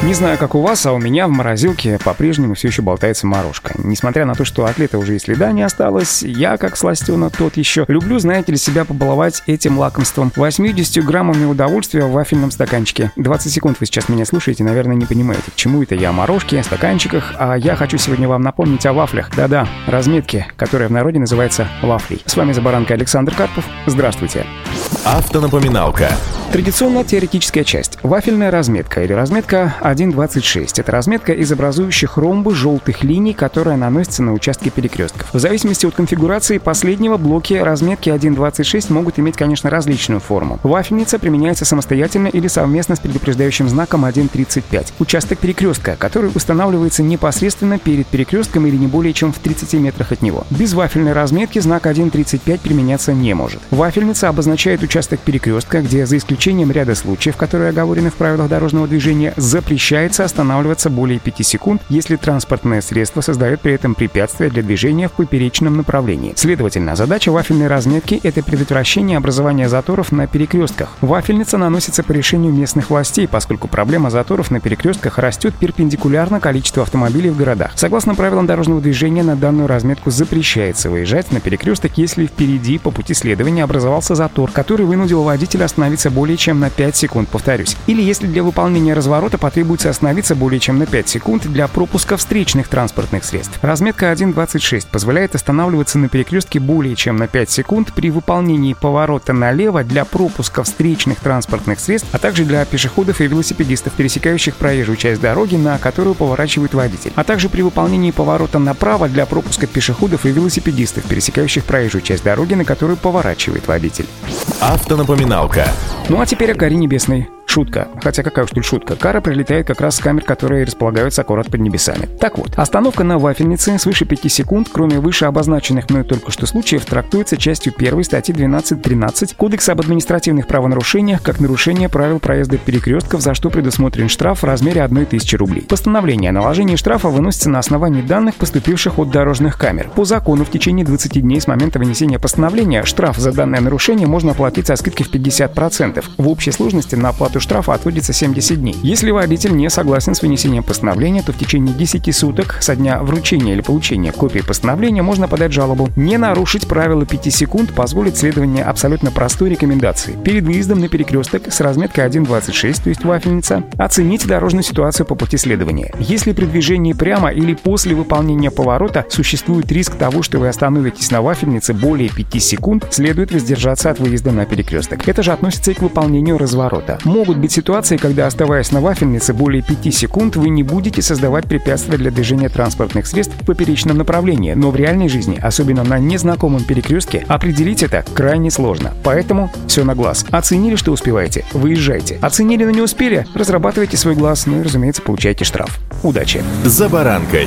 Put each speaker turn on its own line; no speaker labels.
Не знаю, как у вас, а у меня в морозилке по-прежнему все еще болтается морожка. Несмотря на то, что от лета уже и следа не осталось, я, как сластена тот еще, люблю, знаете ли, себя побаловать этим лакомством. 80 граммами удовольствия в вафельном стаканчике. 20 секунд вы сейчас меня слушаете, наверное, не понимаете, к чему это я о морожке, стаканчиках, а я хочу сегодня вам напомнить о вафлях. Да-да, разметке, которая в народе называется вафлей. С вами за баранкой Александр Карпов. Здравствуйте.
Автонапоминалка.
Традиционная теоретическая часть. Вафельная разметка или разметка 1.26. Это разметка из образующих ромбы желтых линий, которая наносится на участки перекрестков. В зависимости от конфигурации последнего блоки разметки 1.26 могут иметь, конечно, различную форму. Вафельница применяется самостоятельно или совместно с предупреждающим знаком 1.35. Участок перекрестка, который устанавливается непосредственно перед перекрестком или не более чем в 30 метрах от него. Без вафельной разметки знак 1.35 применяться не может. Вафельница обозначает участок перекрестка, где за исключением исключением ряда случаев, которые оговорены в правилах дорожного движения, запрещается останавливаться более 5 секунд, если транспортное средство создает при этом препятствие для движения в поперечном направлении. Следовательно, задача вафельной разметки – это предотвращение образования заторов на перекрестках. Вафельница наносится по решению местных властей, поскольку проблема заторов на перекрестках растет перпендикулярно количеству автомобилей в городах. Согласно правилам дорожного движения, на данную разметку запрещается выезжать на перекресток, если впереди по пути следования образовался затор, который вынудил водителя остановиться более более чем на 5 секунд, повторюсь. Или если для выполнения разворота потребуется остановиться более чем на 5 секунд для пропуска встречных транспортных средств. Разметка 1.26 позволяет останавливаться на перекрестке более чем на 5 секунд при выполнении поворота налево для пропуска встречных транспортных средств, а также для пешеходов и велосипедистов, пересекающих проезжую часть дороги, на которую поворачивает водитель, а также при выполнении поворота направо для пропуска пешеходов и велосипедистов, пересекающих проезжую часть дороги, на которую поворачивает водитель.
Автонапоминалка.
Ну а теперь о Каре Небесной. Шутка. Хотя какая уж тут шутка. Кара прилетает как раз с камер, которые располагаются аккурат под небесами. Так вот, остановка на вафельнице свыше 5 секунд, кроме выше обозначенных мной только что случаев, трактуется частью 1 статьи 12.13 Кодекса об административных правонарушениях как нарушение правил проезда перекрестков, за что предусмотрен штраф в размере 1000 рублей. Постановление о наложении штрафа выносится на основании данных, поступивших от дорожных камер. По закону в течение 20 дней с момента вынесения постановления штраф за данное нарушение можно оплатить со скидкой в 50%. В общей сложности на оплату уплату штрафа отводится 70 дней. Если водитель не согласен с вынесением постановления, то в течение 10 суток со дня вручения или получения копии постановления можно подать жалобу. Не нарушить правила 5 секунд позволит следование абсолютно простой рекомендации. Перед выездом на перекресток с разметкой 1.26, то есть вафельница, оцените дорожную ситуацию по пути следования. Если при движении прямо или после выполнения поворота существует риск того, что вы остановитесь на вафельнице более 5 секунд, следует воздержаться от выезда на перекресток. Это же относится и к выполнению разворота. Могут могут быть ситуации, когда, оставаясь на вафельнице более 5 секунд, вы не будете создавать препятствия для движения транспортных средств в поперечном направлении, но в реальной жизни, особенно на незнакомом перекрестке, определить это крайне сложно. Поэтому все на глаз. Оценили, что успеваете? Выезжайте. Оценили, но не успели? Разрабатывайте свой глаз, ну и, разумеется, получайте штраф. Удачи!
За баранкой.